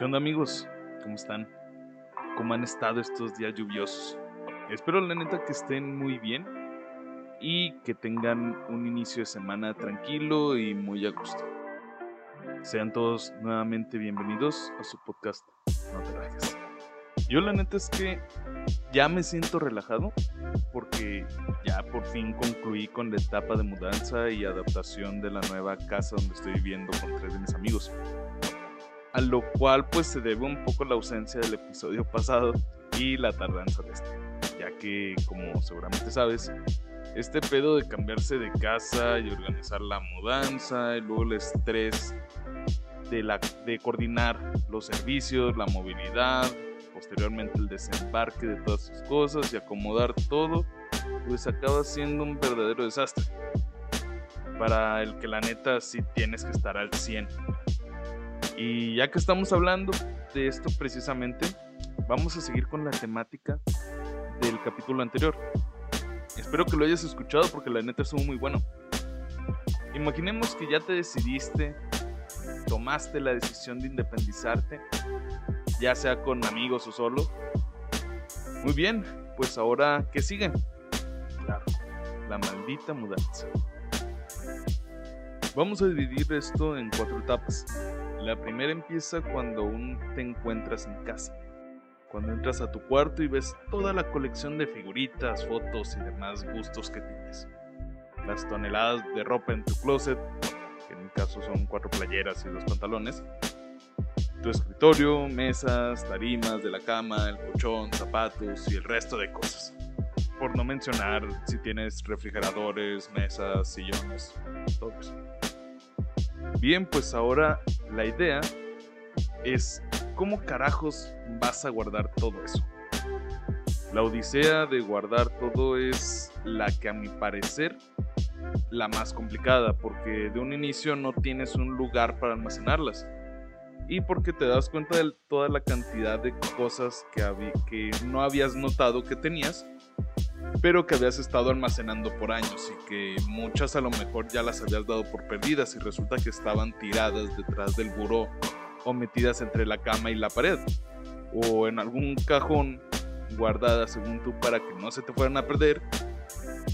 ¿Qué onda amigos? ¿Cómo están? ¿Cómo han estado estos días lluviosos? Espero la neta que estén muy bien y que tengan un inicio de semana tranquilo y muy a gusto. Sean todos nuevamente bienvenidos a su podcast No te rajes. Yo la neta es que ya me siento relajado porque ya por fin concluí con la etapa de mudanza y adaptación de la nueva casa donde estoy viviendo con tres de mis amigos a lo cual pues se debe un poco la ausencia del episodio pasado y la tardanza de este, ya que como seguramente sabes, este pedo de cambiarse de casa y organizar la mudanza y luego el estrés de, la, de coordinar los servicios, la movilidad, posteriormente el desembarque de todas sus cosas y acomodar todo, pues acaba siendo un verdadero desastre. Para el que la neta sí tienes que estar al 100 y ya que estamos hablando de esto precisamente, vamos a seguir con la temática del capítulo anterior. Espero que lo hayas escuchado porque la neta estuvo muy bueno. Imaginemos que ya te decidiste, tomaste la decisión de independizarte, ya sea con amigos o solo. Muy bien, pues ahora, ¿qué sigue? Claro, la maldita mudanza. Vamos a dividir esto en cuatro etapas. La primera empieza cuando aún te encuentras en casa. Cuando entras a tu cuarto y ves toda la colección de figuritas, fotos y demás gustos que tienes. Las toneladas de ropa en tu closet, que en mi caso son cuatro playeras y dos pantalones. Tu escritorio, mesas, tarimas de la cama, el colchón, zapatos y el resto de cosas. Por no mencionar si tienes refrigeradores, mesas, sillones, todo eso. Bien, pues ahora la idea es cómo carajos vas a guardar todo eso. La odisea de guardar todo es la que a mi parecer la más complicada porque de un inicio no tienes un lugar para almacenarlas y porque te das cuenta de toda la cantidad de cosas que, que no habías notado que tenías pero que habías estado almacenando por años y que muchas a lo mejor ya las habías dado por perdidas y resulta que estaban tiradas detrás del buró o metidas entre la cama y la pared o en algún cajón guardadas según tú para que no se te fueran a perder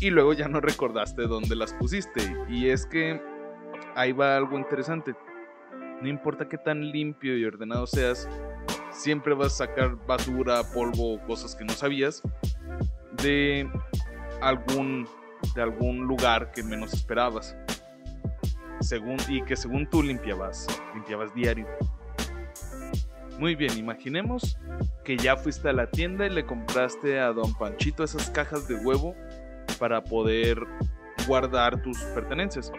y luego ya no recordaste dónde las pusiste. Y es que ahí va algo interesante. No importa qué tan limpio y ordenado seas siempre vas a sacar basura, polvo cosas que no sabías de algún, de algún lugar que menos esperabas. Según, y que según tú limpiabas, limpiabas diario. Muy bien, imaginemos que ya fuiste a la tienda y le compraste a Don Panchito esas cajas de huevo para poder guardar tus pertenencias.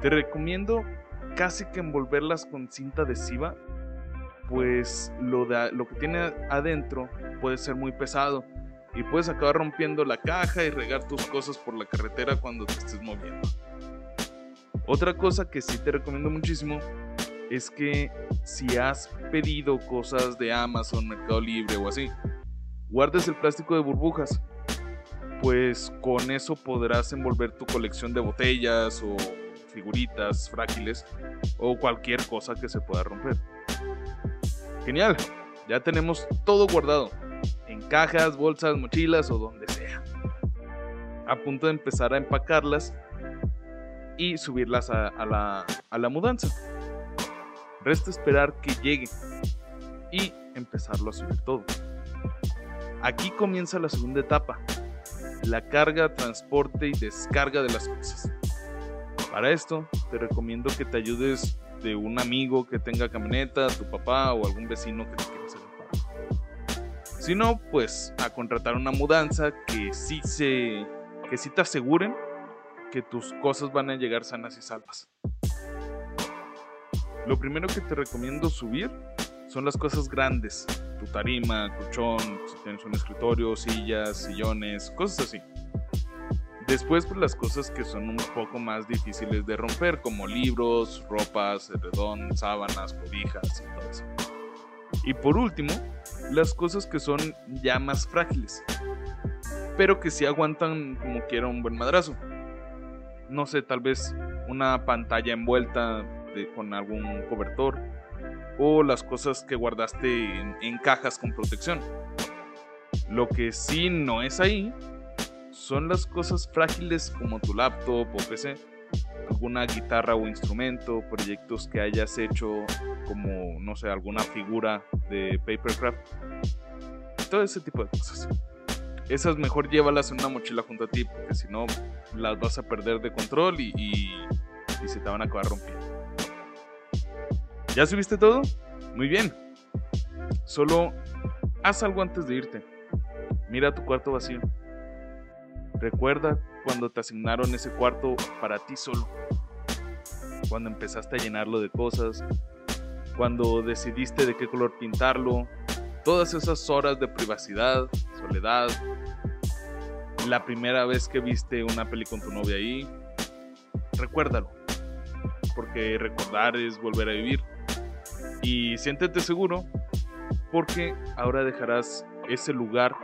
Te recomiendo casi que envolverlas con cinta adhesiva, pues lo, de, lo que tiene adentro puede ser muy pesado y puedes acabar rompiendo la caja y regar tus cosas por la carretera cuando te estés moviendo. Otra cosa que sí te recomiendo muchísimo es que si has pedido cosas de Amazon, Mercado Libre o así, guardes el plástico de burbujas, pues con eso podrás envolver tu colección de botellas o figuritas frágiles o cualquier cosa que se pueda romper. Genial, ya tenemos todo guardado cajas, bolsas, mochilas o donde sea. A punto de empezar a empacarlas y subirlas a, la, a la mudanza. Resta esperar que llegue y empezarlo a subir todo. Aquí comienza la segunda etapa, la carga, transporte y descarga de las cosas. Para esto te recomiendo que te ayudes de un amigo que tenga camioneta, tu papá o algún vecino que te quiera hacer si no, pues a contratar una mudanza que sí se que sí te aseguren que tus cosas van a llegar sanas y salvas. Lo primero que te recomiendo subir son las cosas grandes, tu tarima, colchón, si tienes un escritorio, sillas, sillones, cosas así. Después, pues las cosas que son un poco más difíciles de romper, como libros, ropas, redón, sábanas, cobijas y todo eso. Y por último, las cosas que son ya más frágiles, pero que sí aguantan como quiera un buen madrazo. No sé, tal vez una pantalla envuelta con algún cobertor, o las cosas que guardaste en, cajas con protección. Lo que sí no es ahí son las cosas frágiles como tu laptop o PC, alguna guitarra o instrumento, proyectos que hayas hecho como, no sé, alguna figura de papercraft, todo ese tipo de cosas. Esas mejor llévalas en una mochila junto a ti, porque si no las vas a perder de control y, y, y se te van a acabar rompiendo. ¿Ya subiste todo? Muy bien. Solo haz algo antes de irte. Mira tu cuarto vacío. Recuerda cuando te asignaron ese cuarto para ti solo. Cuando empezaste a llenarlo de cosas. Cuando decidiste de qué color pintarlo. Todas esas horas de privacidad, soledad. La primera vez que viste una peli con tu novia ahí. Recuérdalo. Porque recordar es volver a vivir. Y siéntete seguro porque ahora dejarás ese lugar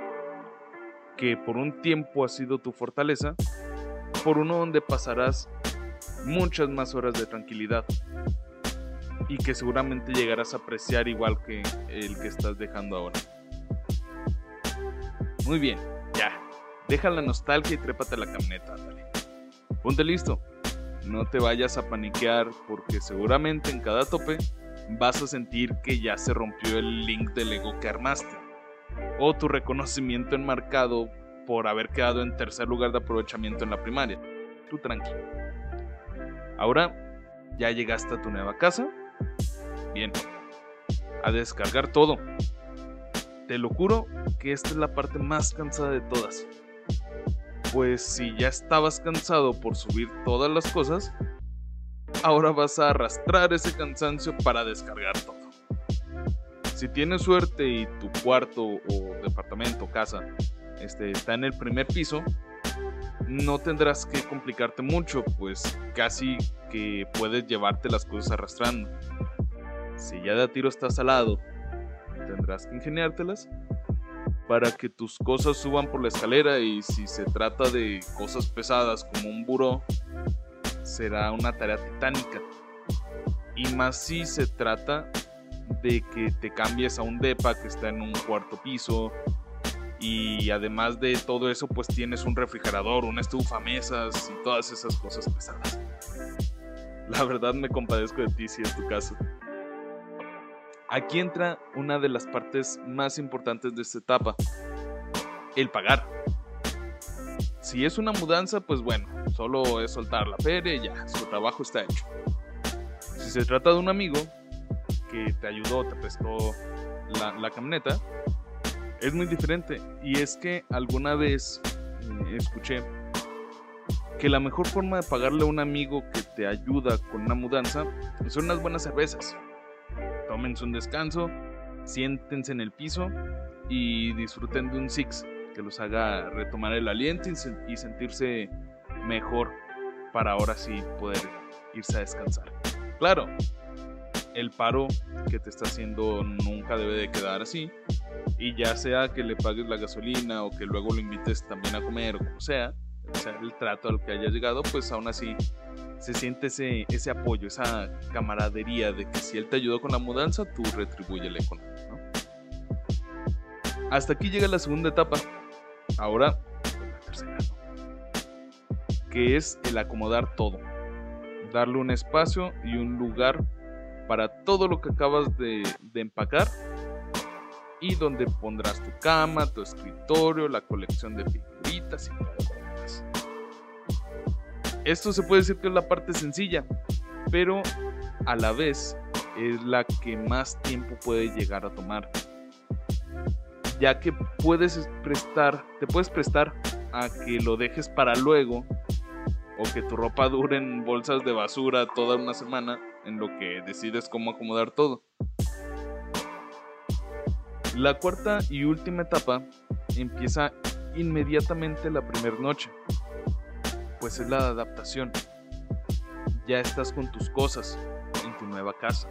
que por un tiempo ha sido tu fortaleza por uno donde pasarás muchas más horas de tranquilidad y que seguramente llegarás a apreciar igual que el que estás dejando ahora. Muy bien, ya. Deja la nostalgia y trépate a la camioneta, dale. Ponte listo. No te vayas a paniquear porque seguramente en cada tope vas a sentir que ya se rompió el link del ego que armaste. O tu reconocimiento enmarcado por haber quedado en tercer lugar de aprovechamiento en la primaria. Tú tranquilo. Ahora, ¿ya llegaste a tu nueva casa? Bien. A descargar todo. Te lo juro que esta es la parte más cansada de todas. Pues si ya estabas cansado por subir todas las cosas, ahora vas a arrastrar ese cansancio para descargar todo. Si tienes suerte y tu cuarto o departamento, casa, este, está en el primer piso, no tendrás que complicarte mucho, pues casi que puedes llevarte las cosas arrastrando. Si ya de a tiro estás al lado, tendrás que ingeniártelas para que tus cosas suban por la escalera y si se trata de cosas pesadas como un buró, será una tarea titánica. Y más si se trata de que te cambies a un DEPA que está en un cuarto piso. Y además de todo eso, pues tienes un refrigerador, una estufa, mesas y todas esas cosas pesadas. La verdad me compadezco de ti si es tu caso. Aquí entra una de las partes más importantes de esta etapa, el pagar. Si es una mudanza, pues bueno, solo es soltar la feria y ya, su trabajo está hecho. Si se trata de un amigo que te ayudó, te prestó la, camioneta, es muy diferente. Y es que alguna vez eh, escuché que la mejor forma de pagarle a un amigo que te ayuda con una mudanza son unas buenas cervezas. Tómense un descanso, siéntense en el piso y disfruten de un Six que los haga retomar el aliento y, sentirse mejor para ahora sí poder irse a descansar. Claro, el paro que te está haciendo nunca debe de quedar así. Y ya sea que le pagues la gasolina o que luego lo invites también a comer o como sea, sea el trato al que haya llegado, pues aún así se siente ese, ese apoyo, esa camaradería de que si él te ayudó con la mudanza, tú retribúyele con él. Hasta aquí llega la segunda etapa, Ahora, que es el acomodar todo, darle un espacio y un lugar para todo lo que acabas de, empacar y donde pondrás tu cama, tu escritorio, la colección de figuritas y demás. Esto se puede decir que es la parte sencilla, pero a la vez es la que más tiempo puede llegar a tomar ya que puedes prestar, te puedes prestar a que lo dejes para luego o que tu ropa dure en bolsas de basura toda una semana en lo que decides cómo acomodar todo. La cuarta y última etapa empieza inmediatamente la primera noche, pues es la adaptación. Ya estás con tus cosas en tu nueva casa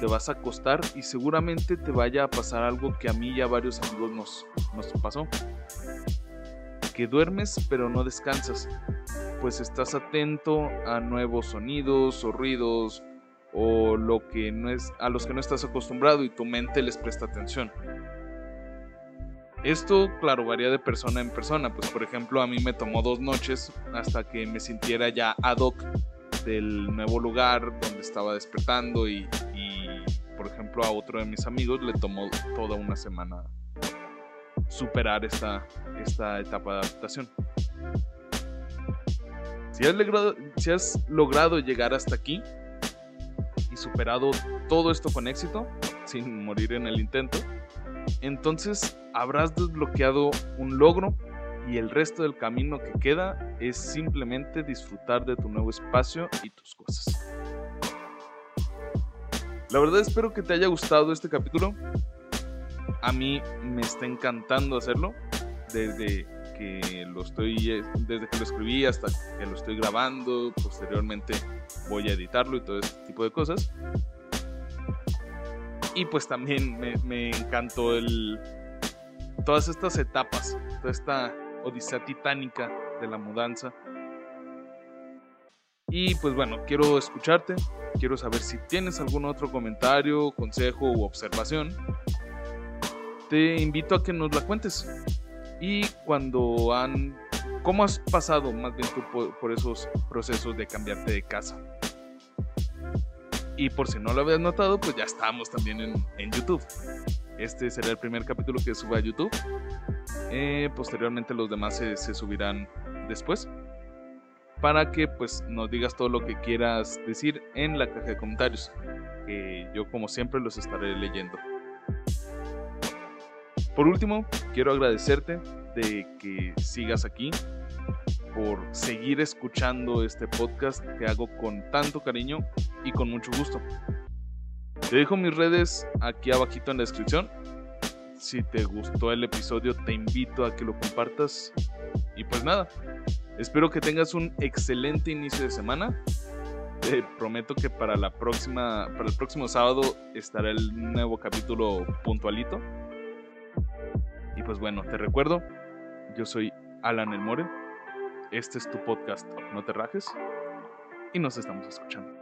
te vas a acostar y seguramente te vaya a pasar algo que a mí y a varios amigos nos, nos pasó. Que duermes pero no descansas, pues estás atento a nuevos sonidos o ruidos o lo que no es a los que no estás acostumbrado y tu mente les presta atención. Esto, claro, varía de persona en persona. Pues, por ejemplo, a mí me tomó dos noches hasta que me sintiera ya ad hoc del nuevo lugar donde estaba despertando y, por ejemplo, a otro de mis amigos le tomó toda una semana superar esta, esta etapa de adaptación. Si has, logrado, si has logrado llegar hasta aquí y superado todo esto con éxito, sin morir en el intento, entonces habrás desbloqueado un logro y el resto del camino que queda es simplemente disfrutar de tu nuevo espacio y tus cosas. La verdad espero que te haya gustado este capítulo. A mí me está encantando hacerlo desde que lo estoy desde que lo escribí hasta que lo estoy grabando, posteriormente voy a editarlo y todo este tipo de cosas. Y pues también me, encantó el, todas estas etapas, toda esta odisea titánica de la mudanza. Y pues bueno, quiero escucharte, quiero saber si tienes algún otro comentario, consejo u observación. Te invito a que nos la cuentes. Y cuando han... ¿Cómo has pasado más bien tú por, esos procesos de cambiarte de casa? Y por si no lo habías notado, pues ya estamos también en, YouTube. Este será el primer capítulo que suba a YouTube. Eh, posteriormente los demás se, subirán después. Para que pues nos digas todo lo que quieras decir en la caja de comentarios. Que yo como siempre los estaré leyendo. Por último, quiero agradecerte de que sigas aquí, por seguir escuchando este podcast que hago con tanto cariño y con mucho gusto. Te dejo mis redes aquí abajito en la descripción. Si te gustó el episodio, te invito a que lo compartas. Y pues nada, espero que tengas un excelente inicio de semana. Te prometo que para la próxima, para el próximo sábado estará el nuevo capítulo puntualito. Pues bueno, te recuerdo, yo soy Alan El More este es tu podcast, no te rajes y nos estamos escuchando.